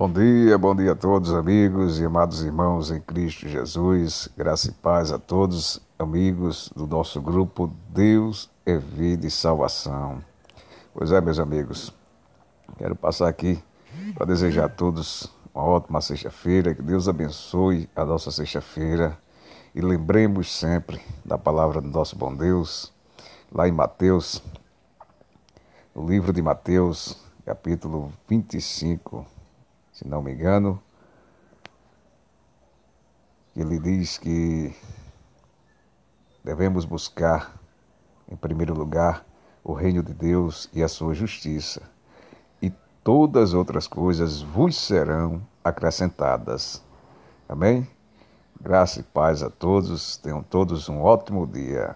Bom dia, bom dia a todos, amigos e amados irmãos em Cristo Jesus. Graça e paz a todos, amigos do nosso grupo Deus é Vida e Salvação. Pois é, meus amigos, quero passar aqui para desejar a todos uma ótima sexta-feira, que Deus abençoe a nossa sexta-feira e lembremos sempre da palavra do nosso bom Deus, lá em Mateus, no livro de Mateus, capítulo 25 se não me engano, ele diz que devemos buscar, em primeiro lugar, o reino de Deus e a sua justiça, e todas as outras coisas vos serão acrescentadas. Amém? Graça e paz a todos, tenham todos um ótimo dia.